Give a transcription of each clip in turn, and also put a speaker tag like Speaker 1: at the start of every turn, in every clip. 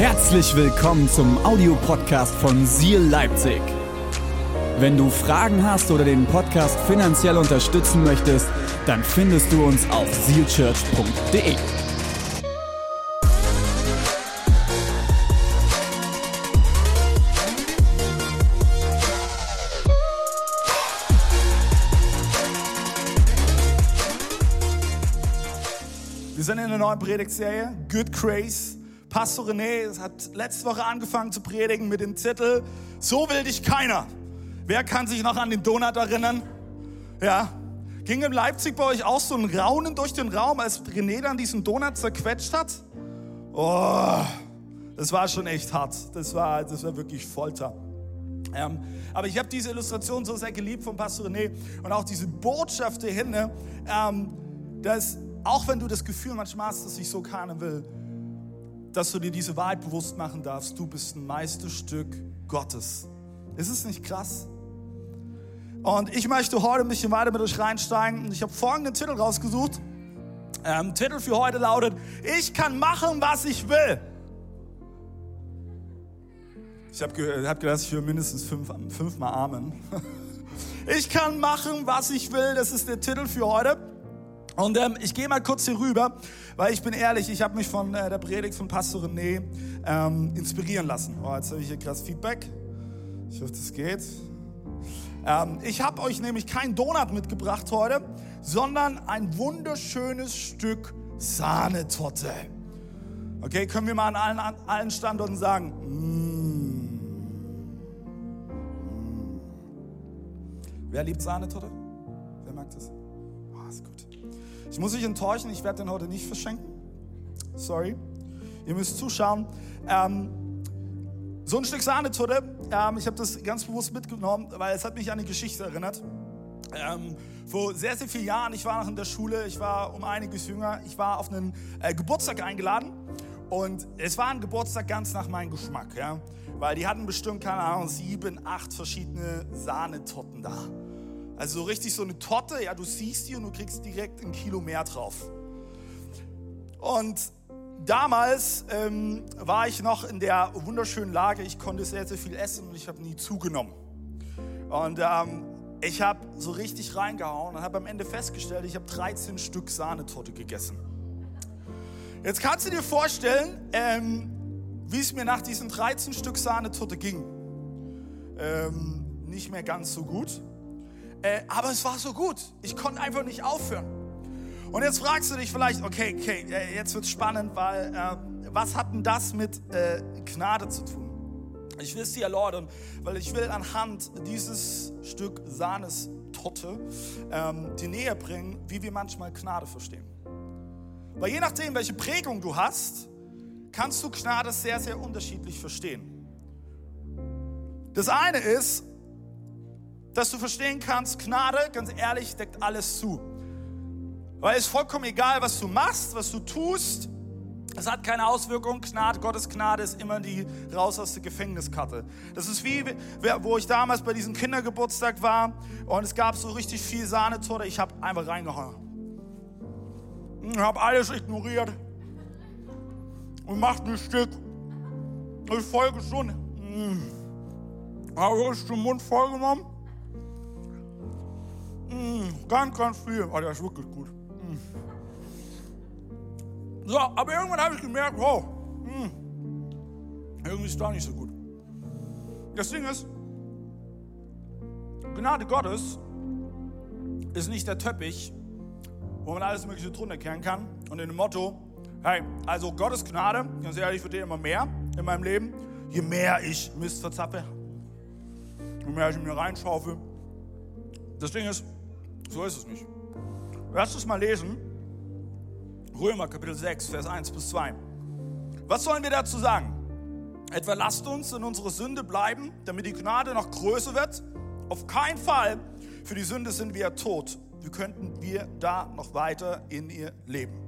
Speaker 1: Herzlich willkommen zum Audiopodcast von Seal Leipzig. Wenn du Fragen hast oder den Podcast finanziell unterstützen möchtest, dann findest du uns auf sealchurch.de.
Speaker 2: Wir sind in einer neuen Predigtserie, Good Grace. Pastor René hat letzte Woche angefangen zu predigen mit dem Titel So will dich keiner. Wer kann sich noch an den Donut erinnern? Ja. Ging in Leipzig bei euch auch so ein Raunen durch den Raum, als René dann diesen Donut zerquetscht hat? Oh, das war schon echt hart. Das war, das war wirklich Folter. Ähm, aber ich habe diese Illustration so sehr geliebt von Pastor René und auch diese Botschaft dahinter, ähm, dass auch wenn du das Gefühl manchmal hast, dass ich so keiner will, dass du dir diese Wahrheit bewusst machen darfst, du bist ein Meisterstück Gottes. Ist es nicht krass? Und ich möchte heute ein bisschen weiter mit euch reinsteigen. Und ich habe folgenden Titel rausgesucht. Ähm, Titel für heute lautet, ich kann machen, was ich will. Ich habe ge hab gedacht, ich höre mindestens fünf, fünfmal Amen. Ich kann machen, was ich will. Das ist der Titel für heute. Und ähm, ich gehe mal kurz hier rüber, weil ich bin ehrlich, ich habe mich von äh, der Predigt von Pastor René ähm, inspirieren lassen. Oh, jetzt habe ich hier krass Feedback. Ich hoffe, das geht. Ähm, ich habe euch nämlich kein Donut mitgebracht heute, sondern ein wunderschönes Stück Sahnetorte. Okay, können wir mal an allen, an allen Standorten sagen, mm. Mm. Wer liebt Sahnetorte? Wer mag das? Muss euch enttäuschen, ich werde den heute nicht verschenken. Sorry. Ihr müsst zuschauen. Ähm, so ein Stück Sahnetorte, ähm, ich habe das ganz bewusst mitgenommen, weil es hat mich an eine Geschichte erinnert. Ähm, vor sehr, sehr vielen Jahren, ich war noch in der Schule, ich war um einiges jünger, ich war auf einen äh, Geburtstag eingeladen und es war ein Geburtstag ganz nach meinem Geschmack, ja, weil die hatten bestimmt, keine Ahnung, sieben, acht verschiedene Sahnetorten da. Also so richtig so eine Torte, ja, du siehst die und du kriegst direkt ein Kilo mehr drauf. Und damals ähm, war ich noch in der wunderschönen Lage, ich konnte sehr, sehr viel essen und ich habe nie zugenommen. Und ähm, ich habe so richtig reingehauen und habe am Ende festgestellt, ich habe 13 Stück Sahnetorte gegessen. Jetzt kannst du dir vorstellen, ähm, wie es mir nach diesen 13 Stück Sahnetorte ging. Ähm, nicht mehr ganz so gut. Äh, aber es war so gut. Ich konnte einfach nicht aufhören. Und jetzt fragst du dich vielleicht, okay, okay, äh, jetzt wird es spannend, weil äh, was hat denn das mit äh, Gnade zu tun? Ich will es dir erläutern, weil ich will anhand dieses Stück Sahnestorte ähm, dir näher bringen, wie wir manchmal Gnade verstehen. Weil je nachdem, welche Prägung du hast, kannst du Gnade sehr, sehr unterschiedlich verstehen. Das eine ist, dass du verstehen kannst, Gnade, ganz ehrlich, deckt alles zu. Weil es ist vollkommen egal, was du machst, was du tust. Es hat keine Auswirkung. Gnade, Gottes Gnade ist immer die raus aus der Gefängniskarte. Das ist wie, wo ich damals bei diesem Kindergeburtstag war und es gab so richtig viel Sahnetorte. Ich habe einfach reingehauen. Ich habe alles ignoriert und macht ein Stück. Ich folge schon. Habe ich den Mund voll genommen Mm, ganz, ganz viel. Oh, der ist wirklich gut. Mm. So, aber irgendwann habe ich gemerkt, wow, mm, irgendwie ist da nicht so gut. Das Ding ist, Gnade Gottes ist nicht der Teppich, wo man alles Mögliche drunter kehren kann. Und in dem Motto, hey, also Gottes Gnade, ganz ehrlich, wird dir immer mehr in meinem Leben. Je mehr ich Mist verzapfe, je mehr ich mir reinschaufel. Das Ding ist, so ist es nicht. Lass uns mal lesen. Römer Kapitel 6, Vers 1 bis 2. Was sollen wir dazu sagen? Etwa lasst uns in unserer Sünde bleiben, damit die Gnade noch größer wird? Auf keinen Fall. Für die Sünde sind wir tot. Wie könnten wir da noch weiter in ihr leben?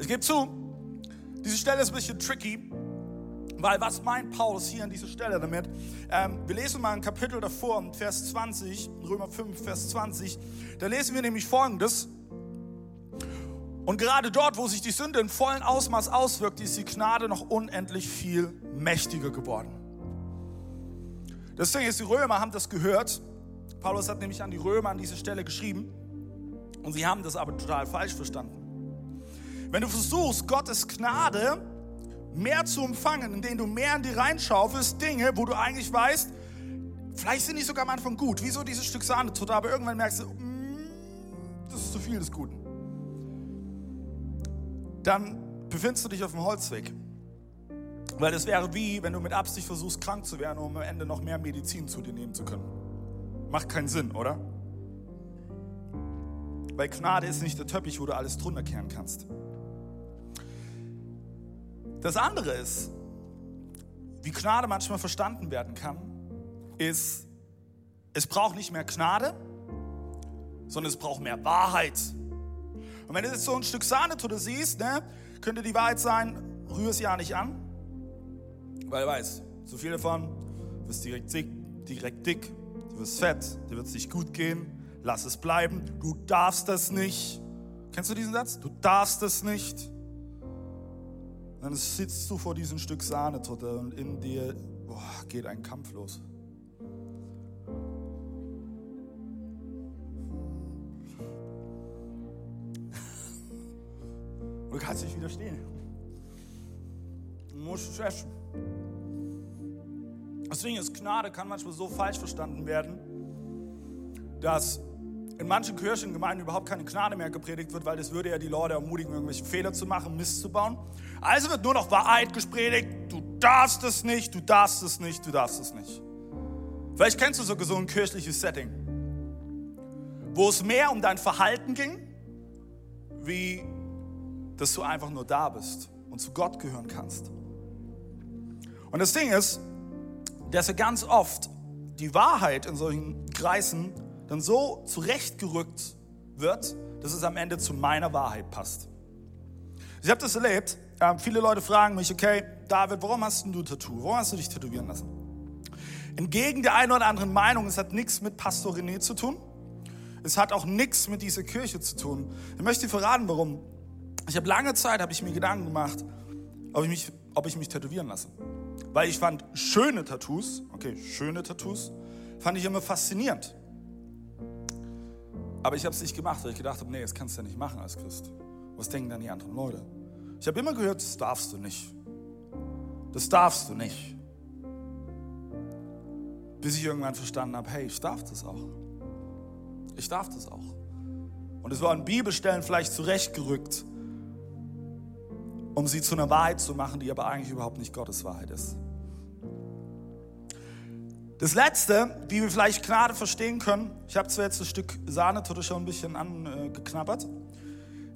Speaker 2: Ich gebe zu, diese Stelle ist ein bisschen tricky, weil was meint Paulus hier an dieser Stelle damit? Ähm, wir lesen mal ein Kapitel davor, Vers 20, Römer 5, Vers 20. Da lesen wir nämlich folgendes. Und gerade dort, wo sich die Sünde in vollem Ausmaß auswirkt, ist die Gnade noch unendlich viel mächtiger geworden. Deswegen ist die Römer haben das gehört. Paulus hat nämlich an die Römer an dieser Stelle geschrieben. Und sie haben das aber total falsch verstanden. Wenn du versuchst, Gottes Gnade mehr zu empfangen, indem du mehr in die reinschaufelst, Dinge, wo du eigentlich weißt, vielleicht sind die sogar am Anfang gut, wie so dieses Stück Sahne, aber irgendwann merkst du, mm, das ist zu viel des Guten dann befindest du dich auf dem Holzweg. Weil es wäre wie, wenn du mit Absicht versuchst, krank zu werden, um am Ende noch mehr Medizin zu dir nehmen zu können. Macht keinen Sinn, oder? Weil Gnade ist nicht der Teppich, wo du alles drunter kehren kannst. Das andere ist, wie Gnade manchmal verstanden werden kann, ist, es braucht nicht mehr Gnade, sondern es braucht mehr Wahrheit. Und wenn du jetzt so ein Stück Sahnetorte siehst, ne, könnte die Wahrheit sein, rühr es ja nicht an, weil du weißt, so viel davon, du wirst direkt dick, direkt dick, du wirst fett, dir wird es nicht gut gehen, lass es bleiben, du darfst das nicht. Kennst du diesen Satz? Du darfst das nicht. Dann sitzt du vor diesem Stück Sahnetorte und in dir boah, geht ein Kampf los. Du kannst nicht widerstehen. Du musst es essen. Deswegen ist Gnade kann manchmal so falsch verstanden werden, dass in manchen Kirchengemeinden überhaupt keine Gnade mehr gepredigt wird, weil das würde ja die Leute ermutigen, irgendwelche Fehler zu machen, Mist zu bauen. Also wird nur noch Wahrheit gepredigt. Du darfst es nicht, du darfst es nicht, du darfst es nicht. Vielleicht kennst du sogar so ein kirchliches Setting, wo es mehr um dein Verhalten ging, wie dass du einfach nur da bist und zu Gott gehören kannst. Und das Ding ist, dass er ganz oft die Wahrheit in solchen Kreisen dann so zurechtgerückt wird, dass es am Ende zu meiner Wahrheit passt. Ich habe das erlebt. Äh, viele Leute fragen mich, okay, David, warum hast du ein Tattoo? Warum hast du dich tätowieren lassen? Entgegen der einen oder anderen Meinung, es hat nichts mit Pastor René zu tun. Es hat auch nichts mit dieser Kirche zu tun. Ich möchte dir verraten, warum. Ich habe lange Zeit, habe ich mir Gedanken gemacht, ob ich, mich, ob ich mich tätowieren lasse. Weil ich fand schöne Tattoos, okay, schöne Tattoos, fand ich immer faszinierend. Aber ich habe es nicht gemacht, weil ich gedacht habe, nee, das kannst du ja nicht machen als Christ. Was denken dann die anderen Leute? Ich habe immer gehört, das darfst du nicht. Das darfst du nicht. Bis ich irgendwann verstanden habe, hey, ich darf das auch. Ich darf das auch. Und es war an Bibelstellen vielleicht zurechtgerückt, um sie zu einer Wahrheit zu machen, die aber eigentlich überhaupt nicht Gottes Wahrheit ist. Das Letzte, wie wir vielleicht gerade verstehen können, ich habe zwar jetzt ein Stück Sahnetorte schon ein bisschen angeknabbert,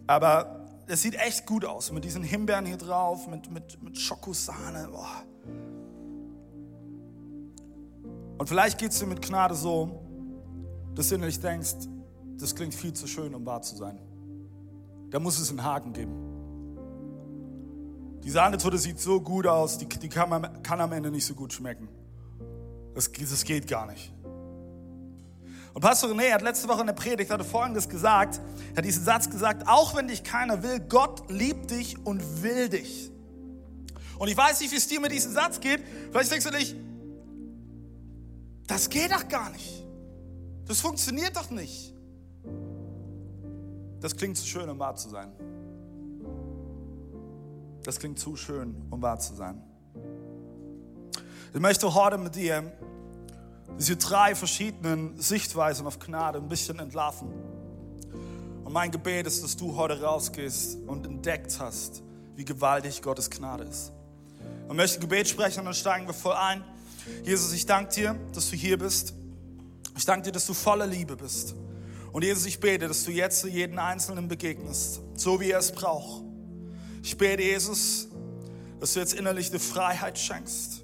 Speaker 2: aber es sieht echt gut aus mit diesen Himbeeren hier drauf, mit, mit, mit Schokosahne. Boah. Und vielleicht geht es dir mit Gnade so, dass du innerlich denkst, das klingt viel zu schön, um wahr zu sein. Da muss es einen Haken geben. Die Sahnetorte sieht so gut aus, die, die kann, man, kann am Ende nicht so gut schmecken. Das, das geht gar nicht. Und Pastor René hat letzte Woche in der Predigt hatte Folgendes gesagt, er hat diesen Satz gesagt, auch wenn dich keiner will, Gott liebt dich und will dich. Und ich weiß nicht, wie es dir mit diesem Satz geht. Vielleicht denkst du dich, das geht doch gar nicht. Das funktioniert doch nicht. Das klingt zu schön, um wahr zu sein. Das klingt zu schön, um wahr zu sein. Ich möchte heute mit dir diese drei verschiedenen Sichtweisen auf Gnade ein bisschen entlarven. Und mein Gebet ist, dass du heute rausgehst und entdeckt hast, wie gewaltig Gottes Gnade ist. Ich möchte ein Gebet sprechen und dann steigen wir voll ein. Jesus, ich danke dir, dass du hier bist. Ich danke dir, dass du voller Liebe bist. Und Jesus, ich bete, dass du jetzt jeden Einzelnen begegnest, so wie er es braucht. Ich bete, Jesus, dass du jetzt innerlich eine Freiheit schenkst,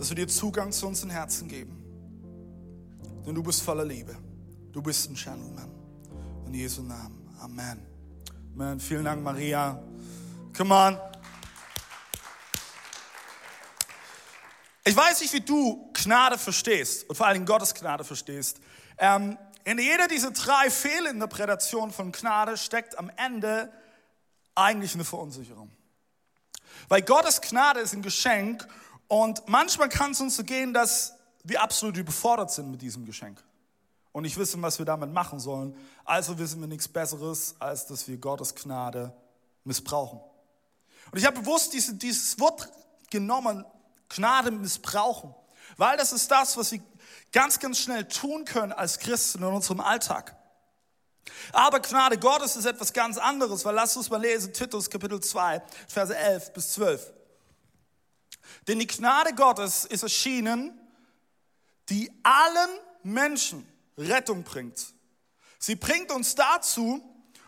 Speaker 2: dass wir dir Zugang zu unseren Herzen geben. Denn du bist voller Liebe. Du bist ein Gentleman. In Jesu Namen. Amen. Amen. Vielen Dank, Maria. Come on. Ich weiß nicht, wie du Gnade verstehst und vor allem Gottes Gnade verstehst. Ähm, In jeder dieser drei Fehlinterpretationen von Gnade steckt am Ende eigentlich eine Verunsicherung. Weil Gottes Gnade ist ein Geschenk und manchmal kann es uns so gehen, dass wir absolut überfordert sind mit diesem Geschenk und nicht wissen, was wir damit machen sollen. Also wissen wir nichts Besseres, als dass wir Gottes Gnade missbrauchen. Und ich habe bewusst diese, dieses Wort genommen, Gnade missbrauchen, weil das ist das, was wir ganz, ganz schnell tun können als Christen in unserem Alltag. Aber Gnade Gottes ist etwas ganz anderes, weil lasst uns mal lesen, Titus Kapitel 2, Verse 11 bis 12. Denn die Gnade Gottes ist erschienen, die allen Menschen Rettung bringt. Sie bringt uns dazu,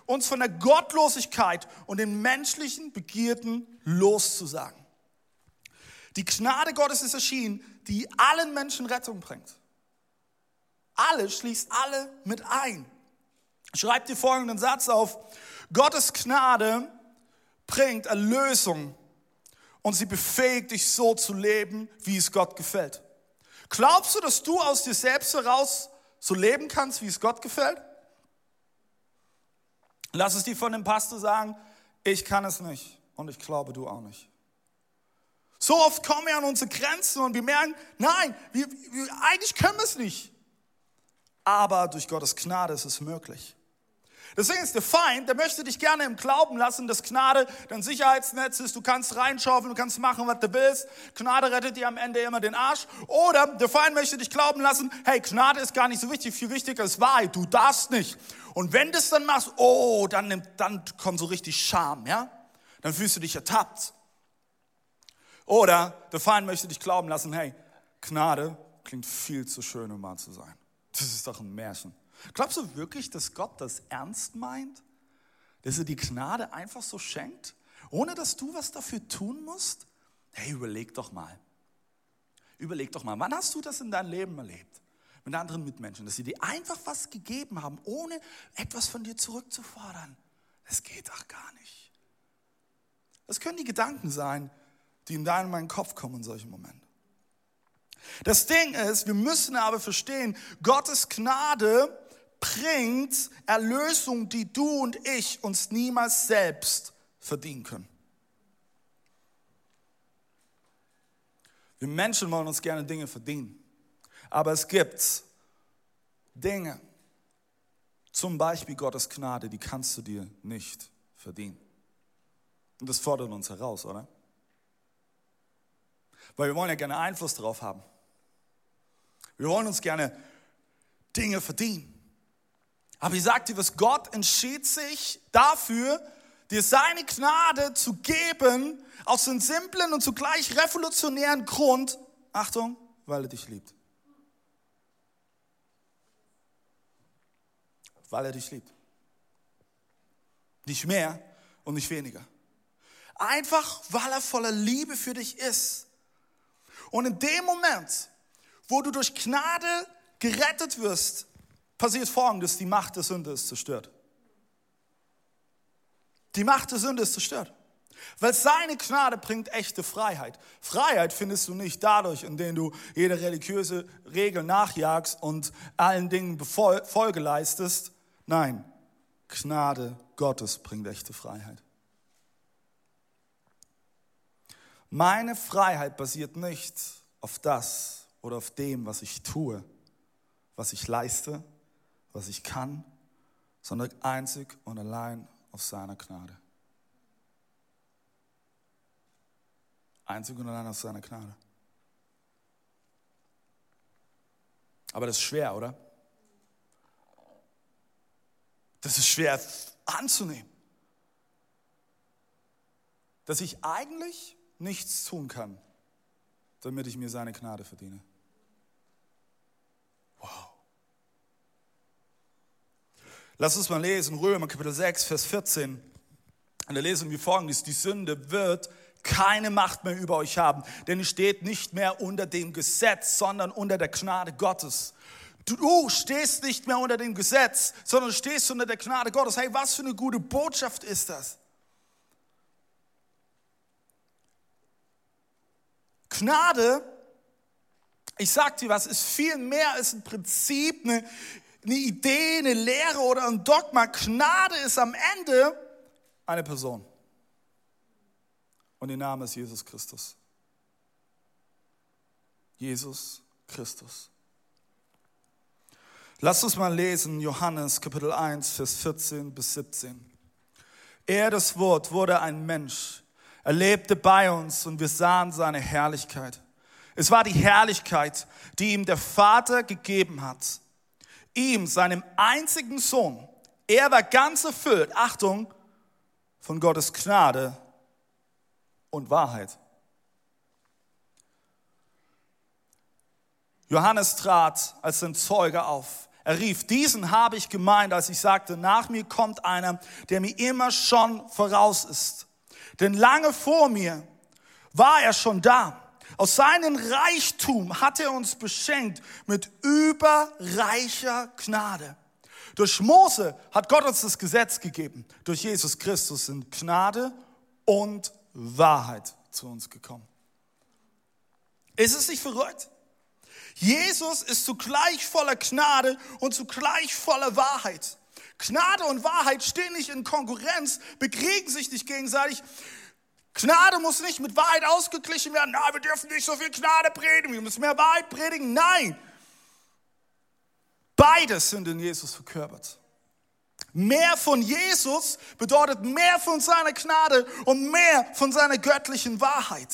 Speaker 2: uns von der Gottlosigkeit und den menschlichen Begierden loszusagen. Die Gnade Gottes ist erschienen, die allen Menschen Rettung bringt. Alle schließt alle mit ein. Schreibt dir folgenden Satz auf. Gottes Gnade bringt Erlösung und sie befähigt dich so zu leben, wie es Gott gefällt. Glaubst du, dass du aus dir selbst heraus so leben kannst, wie es Gott gefällt? Lass es dir von dem Pastor sagen, ich kann es nicht und ich glaube du auch nicht. So oft kommen wir an unsere Grenzen und wir merken, nein, wir, wir, eigentlich können wir es nicht. Aber durch Gottes Gnade ist es möglich. Deswegen ist der Feind, der möchte dich gerne im Glauben lassen, dass Gnade dein Sicherheitsnetz ist, du kannst reinschaufeln, du kannst machen, was du willst. Gnade rettet dir am Ende immer den Arsch. Oder der Feind möchte dich glauben lassen, hey, Gnade ist gar nicht so wichtig, viel wichtiger ist Wahrheit, du darfst nicht. Und wenn du es dann machst, oh, dann, nimmt, dann kommt so richtig Scham, ja? Dann fühlst du dich ertappt. Oder der Feind möchte dich glauben lassen, hey, Gnade klingt viel zu schön, um wahr zu sein. Das ist doch ein Märchen. Glaubst du wirklich, dass Gott das ernst meint? Dass er die Gnade einfach so schenkt, ohne dass du was dafür tun musst? Hey, überleg doch mal. Überleg doch mal, wann hast du das in deinem Leben erlebt? Mit anderen Mitmenschen, dass sie dir einfach was gegeben haben, ohne etwas von dir zurückzufordern. Das geht doch gar nicht. Das können die Gedanken sein, die in deinem meinen Kopf kommen in solchen Momenten. Das Ding ist, wir müssen aber verstehen, Gottes Gnade bringt Erlösung, die du und ich uns niemals selbst verdienen können. Wir Menschen wollen uns gerne Dinge verdienen. Aber es gibt Dinge, zum Beispiel Gottes Gnade, die kannst du dir nicht verdienen. Und das fordert uns heraus, oder? Weil wir wollen ja gerne Einfluss darauf haben. Wir wollen uns gerne Dinge verdienen. Aber ich dir was, Gott entschied sich dafür, dir seine Gnade zu geben, aus einem simplen und zugleich revolutionären Grund, Achtung, weil er dich liebt. Weil er dich liebt. Nicht mehr und nicht weniger. Einfach, weil er voller Liebe für dich ist. Und in dem Moment, wo du durch Gnade gerettet wirst, passiert Folgendes, die Macht der Sünde ist zerstört. Die Macht der Sünde ist zerstört. Weil seine Gnade bringt echte Freiheit. Freiheit findest du nicht dadurch, indem du jede religiöse Regel nachjagst und allen Dingen Folge leistest. Nein, Gnade Gottes bringt echte Freiheit. Meine Freiheit basiert nicht auf das oder auf dem, was ich tue, was ich leiste, was ich kann, sondern einzig und allein auf seiner Gnade. Einzig und allein auf seiner Gnade. Aber das ist schwer, oder? Das ist schwer anzunehmen. Dass ich eigentlich nichts tun kann, damit ich mir seine Gnade verdiene. Wow. Lass uns mal lesen, Römer Kapitel 6, Vers 14. Und da lesen wir folgendes, die Sünde wird keine Macht mehr über euch haben, denn ihr steht nicht mehr unter dem Gesetz, sondern unter der Gnade Gottes. Du stehst nicht mehr unter dem Gesetz, sondern stehst unter der Gnade Gottes. Hey, was für eine gute Botschaft ist das? Gnade, ich sag dir was, ist viel mehr als ein Prinzip, eine eine Idee, eine Lehre oder ein Dogma. Gnade ist am Ende eine Person. Und ihr Name ist Jesus Christus. Jesus Christus. Lass uns mal lesen, Johannes Kapitel 1, Vers 14 bis 17. Er, das Wort, wurde ein Mensch. Er lebte bei uns und wir sahen seine Herrlichkeit. Es war die Herrlichkeit, die ihm der Vater gegeben hat. Ihm, seinem einzigen Sohn. Er war ganz erfüllt, Achtung, von Gottes Gnade und Wahrheit. Johannes trat als ein Zeuge auf. Er rief, diesen habe ich gemeint, als ich sagte, nach mir kommt einer, der mir immer schon voraus ist. Denn lange vor mir war er schon da. Aus seinem Reichtum hat er uns beschenkt mit überreicher Gnade. Durch Mose hat Gott uns das Gesetz gegeben. Durch Jesus Christus sind Gnade und Wahrheit zu uns gekommen. Ist es nicht verrückt? Jesus ist zugleich voller Gnade und zugleich voller Wahrheit. Gnade und Wahrheit stehen nicht in Konkurrenz, bekriegen sich nicht gegenseitig. Gnade muss nicht mit Wahrheit ausgeglichen werden. Na, wir dürfen nicht so viel Gnade predigen, wir müssen mehr Wahrheit predigen. Nein, beides sind in Jesus verkörpert. Mehr von Jesus bedeutet mehr von seiner Gnade und mehr von seiner göttlichen Wahrheit.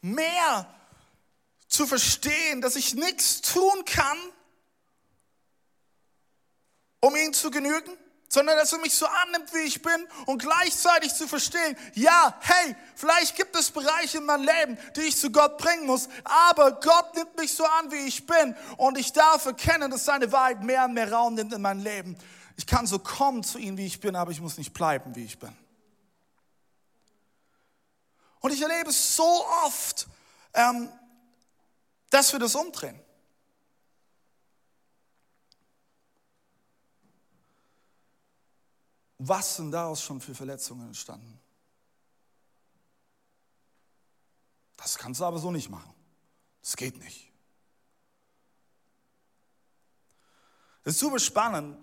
Speaker 2: mehr zu verstehen, dass ich nichts tun kann, um ihn zu genügen, sondern dass er mich so annimmt, wie ich bin und gleichzeitig zu verstehen, ja, hey, vielleicht gibt es Bereiche in meinem Leben, die ich zu Gott bringen muss, aber Gott nimmt mich so an, wie ich bin und ich darf erkennen, dass seine Wahrheit mehr und mehr Raum nimmt in meinem Leben. Ich kann so kommen zu ihm, wie ich bin, aber ich muss nicht bleiben, wie ich bin. Und ich erlebe so oft, ähm, dass wir das umdrehen. Was sind daraus schon für Verletzungen entstanden? Das kannst du aber so nicht machen. Das geht nicht. Es ist super spannend.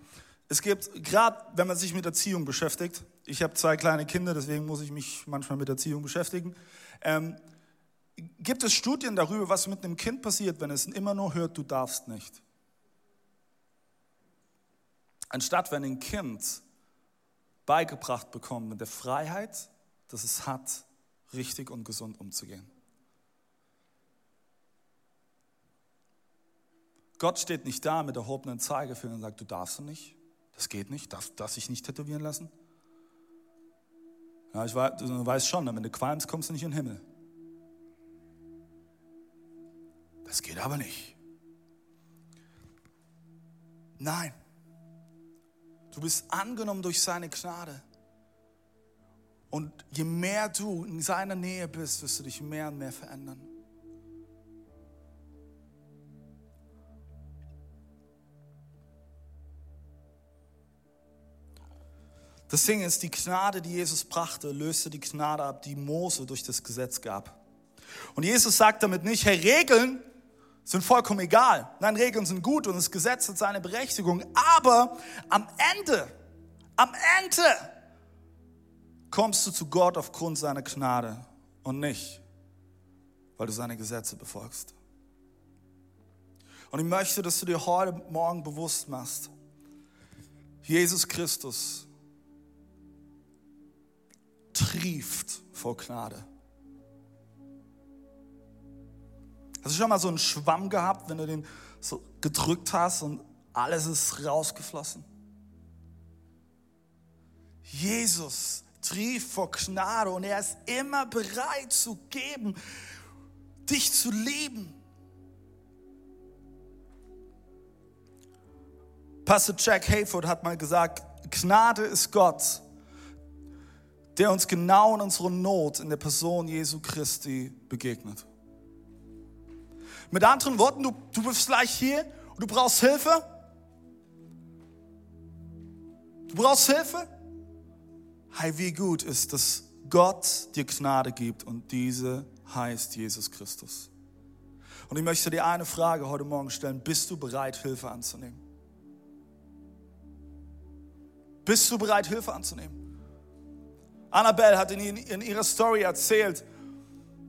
Speaker 2: Es gibt, gerade wenn man sich mit Erziehung beschäftigt, ich habe zwei kleine Kinder, deswegen muss ich mich manchmal mit Erziehung beschäftigen, ähm, gibt es Studien darüber, was mit einem Kind passiert, wenn es immer nur hört, du darfst nicht. Anstatt wenn ein Kind beigebracht bekommt mit der Freiheit, dass es hat, richtig und gesund umzugehen. Gott steht nicht da mit erhobenen Zeigefinger und sagt, du darfst nicht, das geht nicht, darf, darf sich nicht tätowieren lassen. Ja, ich weiß, du weißt schon, wenn du qualmst, kommst du nicht in den Himmel. Das geht aber nicht. Nein. Du bist angenommen durch seine Gnade. Und je mehr du in seiner Nähe bist, wirst du dich mehr und mehr verändern. Das Ding ist, die Gnade, die Jesus brachte, löste die Gnade ab, die Mose durch das Gesetz gab. Und Jesus sagt damit nicht, hey, Regeln sind vollkommen egal. Nein, Regeln sind gut und das Gesetz hat seine Berechtigung. Aber am Ende, am Ende kommst du zu Gott aufgrund seiner Gnade und nicht, weil du seine Gesetze befolgst. Und ich möchte, dass du dir heute Morgen bewusst machst, Jesus Christus trieft vor Gnade. Hast du schon mal so einen Schwamm gehabt, wenn du den so gedrückt hast und alles ist rausgeflossen? Jesus trieft vor Gnade und er ist immer bereit zu geben, dich zu lieben. Pastor Jack Hayford hat mal gesagt, Gnade ist Gott, der uns genau in unserer Not in der Person Jesu Christi begegnet. Mit anderen Worten, du, du bist gleich hier und du brauchst Hilfe. Du brauchst Hilfe. Hey, wie gut ist, dass Gott dir Gnade gibt und diese heißt Jesus Christus. Und ich möchte dir eine Frage heute Morgen stellen. Bist du bereit, Hilfe anzunehmen? Bist du bereit, Hilfe anzunehmen? Annabelle hat in ihrer Story erzählt,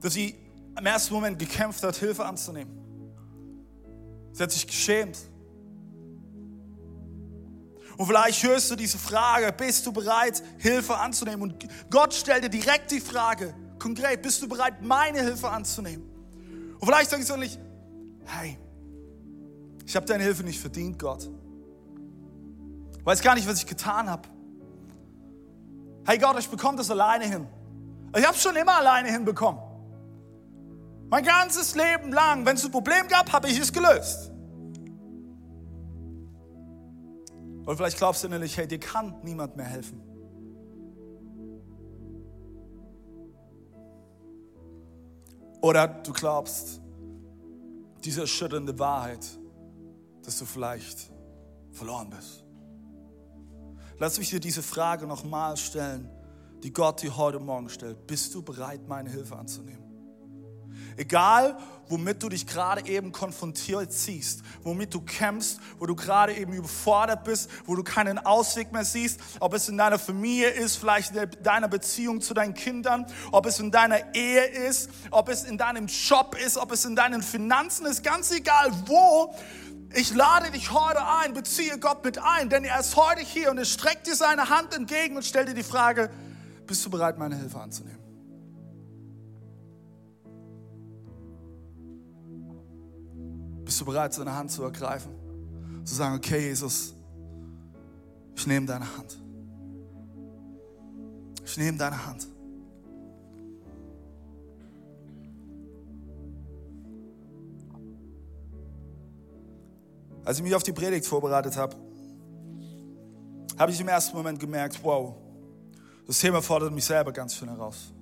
Speaker 2: dass sie im ersten Moment gekämpft hat, Hilfe anzunehmen. Sie hat sich geschämt. Und vielleicht hörst du diese Frage, bist du bereit, Hilfe anzunehmen? Und Gott stellt dir direkt die Frage, konkret, bist du bereit, meine Hilfe anzunehmen? Und vielleicht sagst du nicht, hey, ich habe deine Hilfe nicht verdient, Gott. Weiß gar nicht, was ich getan habe. Hey Gott, ich bekomme das alleine hin. Ich habe es schon immer alleine hinbekommen. Mein ganzes Leben lang, wenn es ein Problem gab, habe ich es gelöst. Und vielleicht glaubst du innerlich, hey, dir kann niemand mehr helfen. Oder du glaubst, diese erschütternde Wahrheit, dass du vielleicht verloren bist. Lass mich dir diese Frage nochmal stellen, die Gott dir heute Morgen stellt. Bist du bereit, meine Hilfe anzunehmen? Egal, womit du dich gerade eben konfrontiert siehst, womit du kämpfst, wo du gerade eben überfordert bist, wo du keinen Ausweg mehr siehst, ob es in deiner Familie ist, vielleicht in deiner Beziehung zu deinen Kindern, ob es in deiner Ehe ist, ob es in deinem Job ist, ob es in deinen Finanzen ist, ganz egal wo. Ich lade dich heute ein, beziehe Gott mit ein, denn er ist heute hier und er streckt dir seine Hand entgegen und stellt dir die Frage, bist du bereit, meine Hilfe anzunehmen? Bist du bereit, seine Hand zu ergreifen? Zu sagen, okay, Jesus, ich nehme deine Hand. Ich nehme deine Hand. Als ich mich auf die Predigt vorbereitet habe, habe ich im ersten Moment gemerkt, wow, das Thema fordert mich selber ganz schön heraus.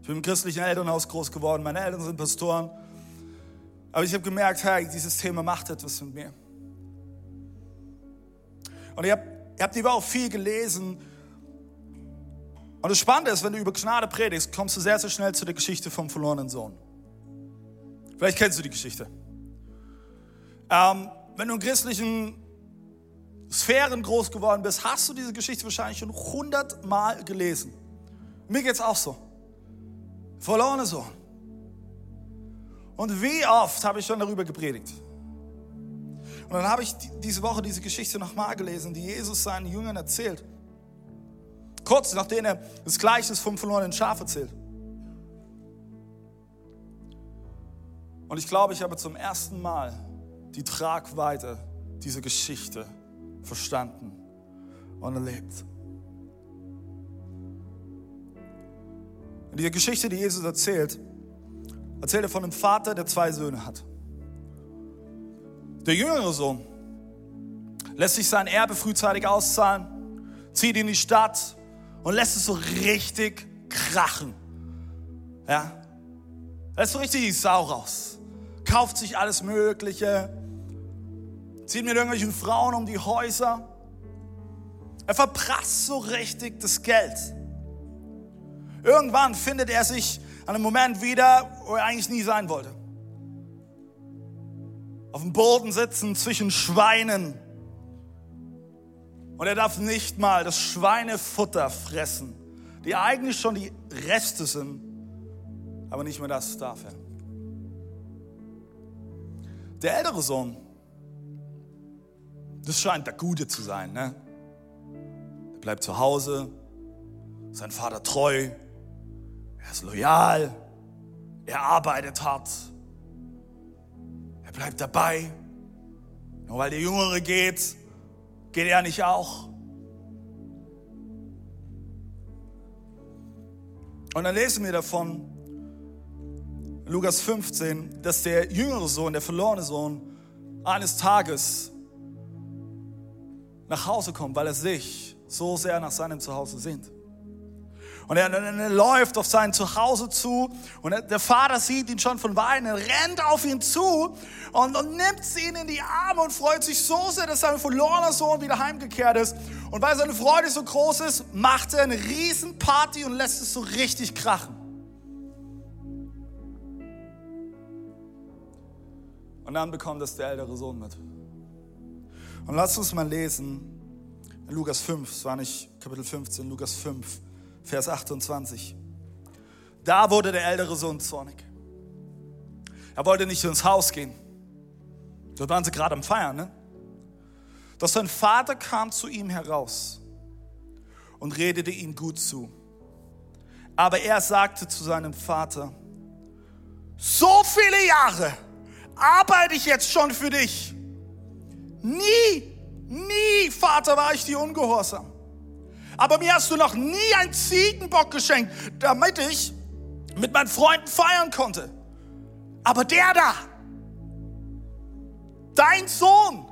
Speaker 2: Ich bin im christlichen Elternhaus groß geworden, meine Eltern sind Pastoren. Aber ich habe gemerkt, hey, dieses Thema macht etwas mit mir. Und ich habe hab die Woche viel gelesen. Und das Spannende ist, wenn du über Gnade predigst, kommst du sehr, sehr schnell zu der Geschichte vom verlorenen Sohn. Vielleicht kennst du die Geschichte. Ähm, wenn du in christlichen Sphären groß geworden bist, hast du diese Geschichte wahrscheinlich schon hundertmal gelesen. Mir geht es auch so. Verlorene Sohn. Und wie oft habe ich schon darüber gepredigt? Und dann habe ich diese Woche diese Geschichte nochmal gelesen, die Jesus seinen Jüngern erzählt. Kurz nachdem er das Gleichnis vom verlorenen Schaf erzählt. Und ich glaube, ich habe zum ersten Mal die Tragweite dieser Geschichte verstanden und erlebt. In dieser Geschichte, die Jesus erzählt, erzählt er von einem Vater, der zwei Söhne hat. Der jüngere Sohn lässt sich sein Erbe frühzeitig auszahlen, zieht in die Stadt und lässt es so richtig krachen. Ja? Lässt so richtig die Sau raus. Kauft sich alles Mögliche. Zieht mit irgendwelchen Frauen um die Häuser. Er verprasst so richtig das Geld. Irgendwann findet er sich an einem Moment wieder, wo er eigentlich nie sein wollte. Auf dem Boden sitzen zwischen Schweinen. Und er darf nicht mal das Schweinefutter fressen, die eigentlich schon die Reste sind, aber nicht mehr das darf er. Der ältere Sohn, das scheint der Gute zu sein, ne? Er bleibt zu Hause, sein Vater treu, er ist loyal. Er arbeitet hart. Er bleibt dabei. Nur weil der Jüngere geht, geht er nicht auch. Und dann lesen wir davon, Lukas 15, dass der jüngere Sohn, der verlorene Sohn, eines Tages nach Hause kommt, weil er sich so sehr nach seinem Zuhause sehnt. Und er, er, läuft auf sein Zuhause zu und er, der Vater sieht ihn schon von weitem, rennt auf ihn zu und, und nimmt ihn in die Arme und freut sich so sehr, dass sein verlorener Sohn wieder heimgekehrt ist. Und weil seine Freude so groß ist, macht er eine Riesenparty und lässt es so richtig krachen. Und dann bekommt das der ältere Sohn mit. Und lass uns mal lesen Lukas 5, es war nicht Kapitel 15, Lukas 5, Vers 28. Da wurde der ältere Sohn zornig. Er wollte nicht ins Haus gehen. Dort waren sie gerade am Feiern, ne? Doch sein Vater kam zu ihm heraus und redete ihm gut zu. Aber er sagte zu seinem Vater, so viele Jahre arbeite ich jetzt schon für dich. Nie, nie, Vater, war ich dir ungehorsam. Aber mir hast du noch nie einen Ziegenbock geschenkt, damit ich mit meinen Freunden feiern konnte. Aber der da, dein Sohn,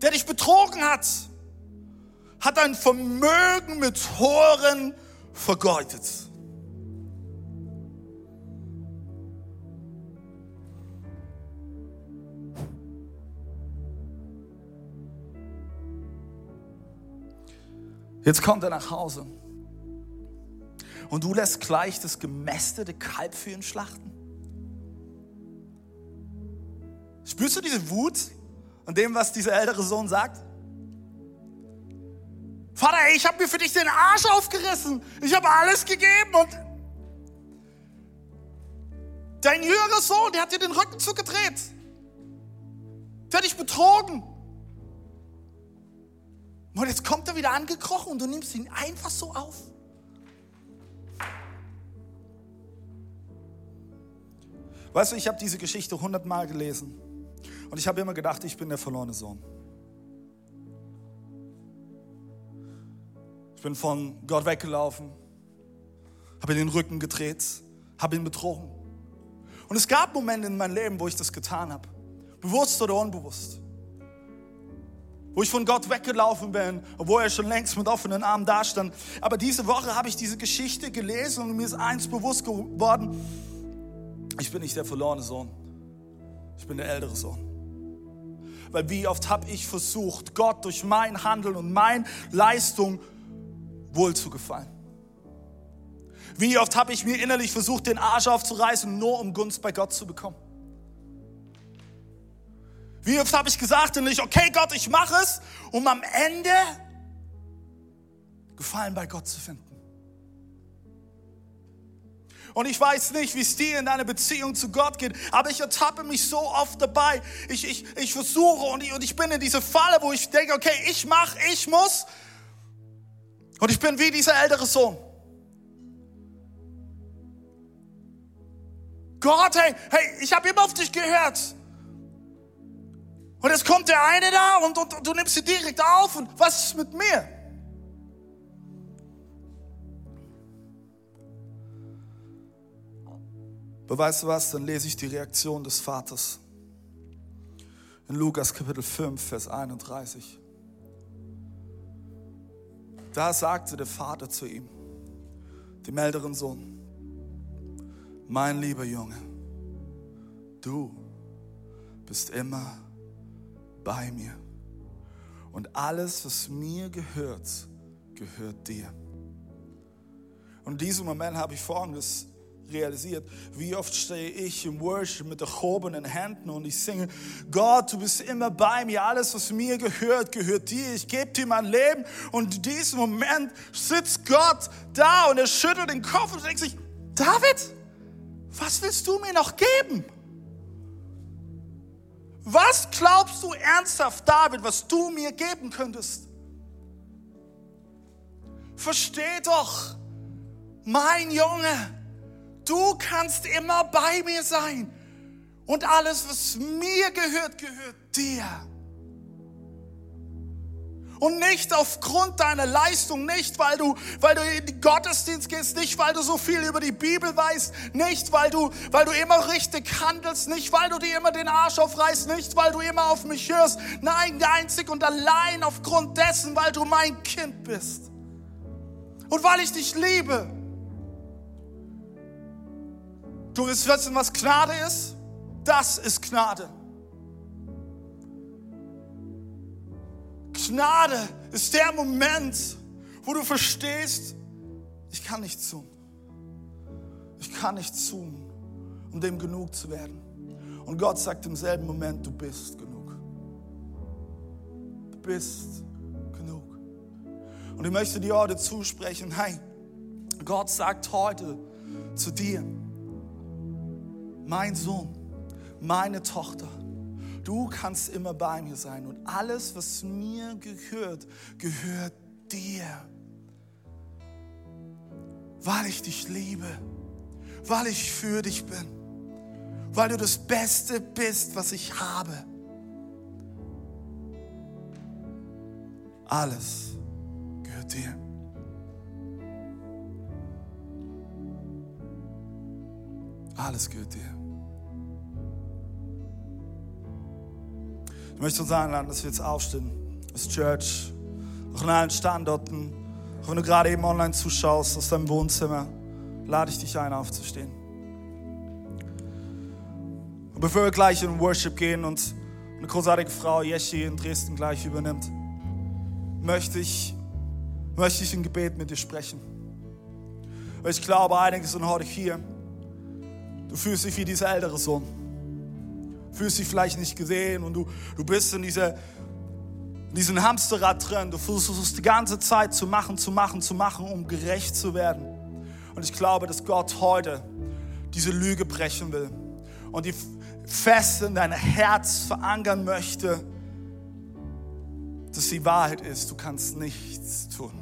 Speaker 2: der dich betrogen hat, hat ein Vermögen mit Horen vergeudet. Jetzt kommt er nach Hause. Und du lässt gleich das gemästete Kalb für ihn schlachten? Spürst du diese Wut an dem, was dieser ältere Sohn sagt? Vater, ich habe mir für dich den Arsch aufgerissen. Ich habe alles gegeben und dein jüngerer Sohn, der hat dir den Rücken zugedreht. Der hat dich betrogen. Und jetzt kommt er wieder angekrochen und du nimmst ihn einfach so auf. Weißt du, ich habe diese Geschichte hundertmal gelesen und ich habe immer gedacht, ich bin der verlorene Sohn. Ich bin von Gott weggelaufen, habe ihn den Rücken gedreht, habe ihn betrogen. Und es gab Momente in meinem Leben, wo ich das getan habe. Bewusst oder unbewusst. Wo ich von Gott weggelaufen bin, obwohl er schon längst mit offenen Armen dastand. Aber diese Woche habe ich diese Geschichte gelesen und mir ist eins bewusst geworden. Ich bin nicht der verlorene Sohn. Ich bin der ältere Sohn. Weil wie oft habe ich versucht, Gott durch mein Handeln und meine Leistung wohl zu gefallen. Wie oft habe ich mir innerlich versucht, den Arsch aufzureißen, nur um Gunst bei Gott zu bekommen. Wie oft habe ich gesagt innerlich, okay Gott, ich mache es, um am Ende Gefallen bei Gott zu finden. Und ich weiß nicht, wie es dir in deiner Beziehung zu Gott geht, aber ich ertappe mich so oft dabei. Ich, ich, ich versuche und ich, und ich bin in diese Falle, wo ich denke, okay, ich mache, ich muss. Und ich bin wie dieser ältere Sohn. Gott, hey, hey, ich habe immer auf dich gehört. Und jetzt kommt der eine da und, und, und du nimmst sie direkt auf und was ist mit mir? Aber weißt du was, dann lese ich die Reaktion des Vaters. In Lukas Kapitel 5, Vers 31. Da sagte der Vater zu ihm, dem älteren Sohn, mein lieber Junge, du bist immer bei mir. Und alles, was mir gehört, gehört dir. Und in diesem Moment habe ich Folgendes realisiert. Wie oft stehe ich im Worship mit erhobenen Händen und ich singe, Gott, du bist immer bei mir. Alles, was mir gehört, gehört dir. Ich gebe dir mein Leben. Und in diesem Moment sitzt Gott da und er schüttelt den Kopf und denkt sich, David, was willst du mir noch geben? Was glaubst du ernsthaft, David, was du mir geben könntest? Versteh doch, mein Junge, Du kannst immer bei mir sein. Und alles, was mir gehört, gehört dir. Und nicht aufgrund deiner Leistung, nicht weil du, weil du in den Gottesdienst gehst, nicht weil du so viel über die Bibel weißt, nicht weil du, weil du immer richtig handelst, nicht weil du dir immer den Arsch aufreißt, nicht weil du immer auf mich hörst. Nein, einzig und allein aufgrund dessen, weil du mein Kind bist. Und weil ich dich liebe. Du willst wissen, was Gnade ist? Das ist Gnade. Gnade ist der Moment, wo du verstehst, ich kann nichts tun. Ich kann nichts tun, um dem genug zu werden. Und Gott sagt im selben Moment, du bist genug. Du bist genug. Und ich möchte dir heute zusprechen, hey, Gott sagt heute zu dir, mein Sohn, meine Tochter, du kannst immer bei mir sein und alles, was mir gehört, gehört dir. Weil ich dich liebe, weil ich für dich bin, weil du das Beste bist, was ich habe. Alles gehört dir. Alles gehört dir. Ich möchte uns einladen, dass wir jetzt aufstehen, als Church, auch an allen Standorten, auch wenn du gerade eben online zuschaust, aus deinem Wohnzimmer, lade ich dich ein, aufzustehen. Und bevor wir gleich in Worship gehen und eine großartige Frau, Yeshi, in Dresden gleich übernimmt, möchte ich, möchte ich ein Gebet mit dir sprechen. Weil ich glaube, einige sind heute hier Du fühlst dich wie dieser ältere Sohn. Fühlst dich vielleicht nicht gesehen und du, du bist in, dieser, in diesem Hamsterrad drin. Du versuchst die ganze Zeit zu machen, zu machen, zu machen, um gerecht zu werden. Und ich glaube, dass Gott heute diese Lüge brechen will und die fest in dein Herz verankern möchte, dass die Wahrheit ist, du kannst nichts tun.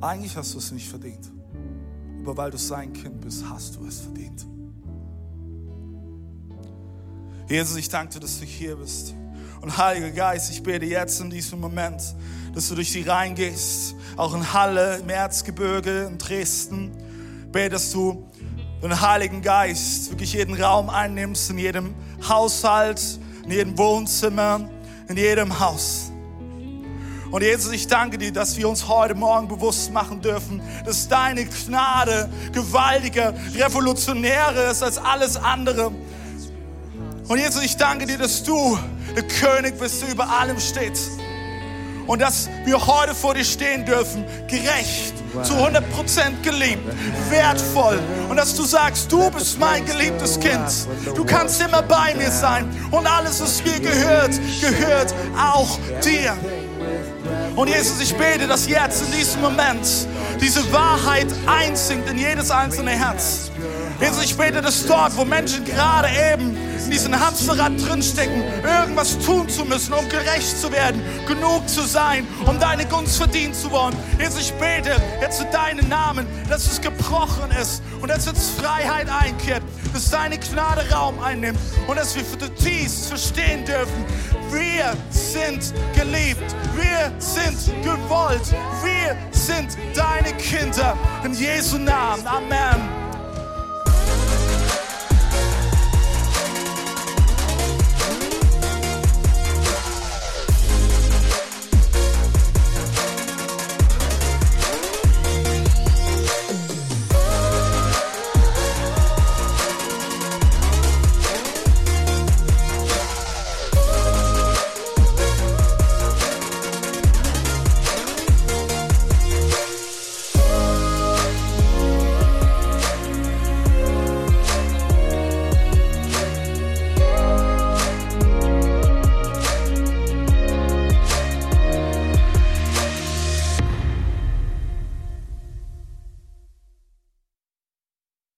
Speaker 2: Eigentlich hast du es nicht verdient aber weil du sein Kind bist, hast du es verdient. Jesus, ich danke dir, dass du hier bist. Und Heiliger Geist, ich bete jetzt in diesem Moment, dass du durch die reingehst, auch in Halle, im Erzgebirge, in Dresden. Bete, dass du den Heiligen Geist wirklich jeden Raum einnimmst, in jedem Haushalt, in jedem Wohnzimmer, in jedem Haus. Und Jesus, ich danke dir, dass wir uns heute Morgen bewusst machen dürfen, dass deine Gnade gewaltiger, revolutionärer ist als alles andere. Und Jesus, ich danke dir, dass du der König bist, der über allem steht. Und dass wir heute vor dir stehen dürfen, gerecht, zu 100% geliebt, wertvoll. Und dass du sagst, du bist mein geliebtes Kind. Du kannst immer bei mir sein. Und alles, was mir gehört, gehört auch dir. Und Jesus, ich bete, dass jetzt in diesem Moment diese Wahrheit einsinkt in jedes einzelne Herz. Jesus, ich bete, dass dort, wo Menschen gerade eben in diesem Hamsterrad drinstecken, irgendwas tun zu müssen, um gerecht zu werden, genug zu sein, um deine Gunst verdienen zu wollen. Jesus, ich bete jetzt zu deinen Namen, dass es gebrochen ist und dass jetzt Freiheit einkehrt, dass deine Gnade Raum einnimmt und dass wir für zutiefst verstehen dürfen, wir sind geliebt. Wir sind gewollt. Wir sind deine Kinder. In Jesu Namen. Amen.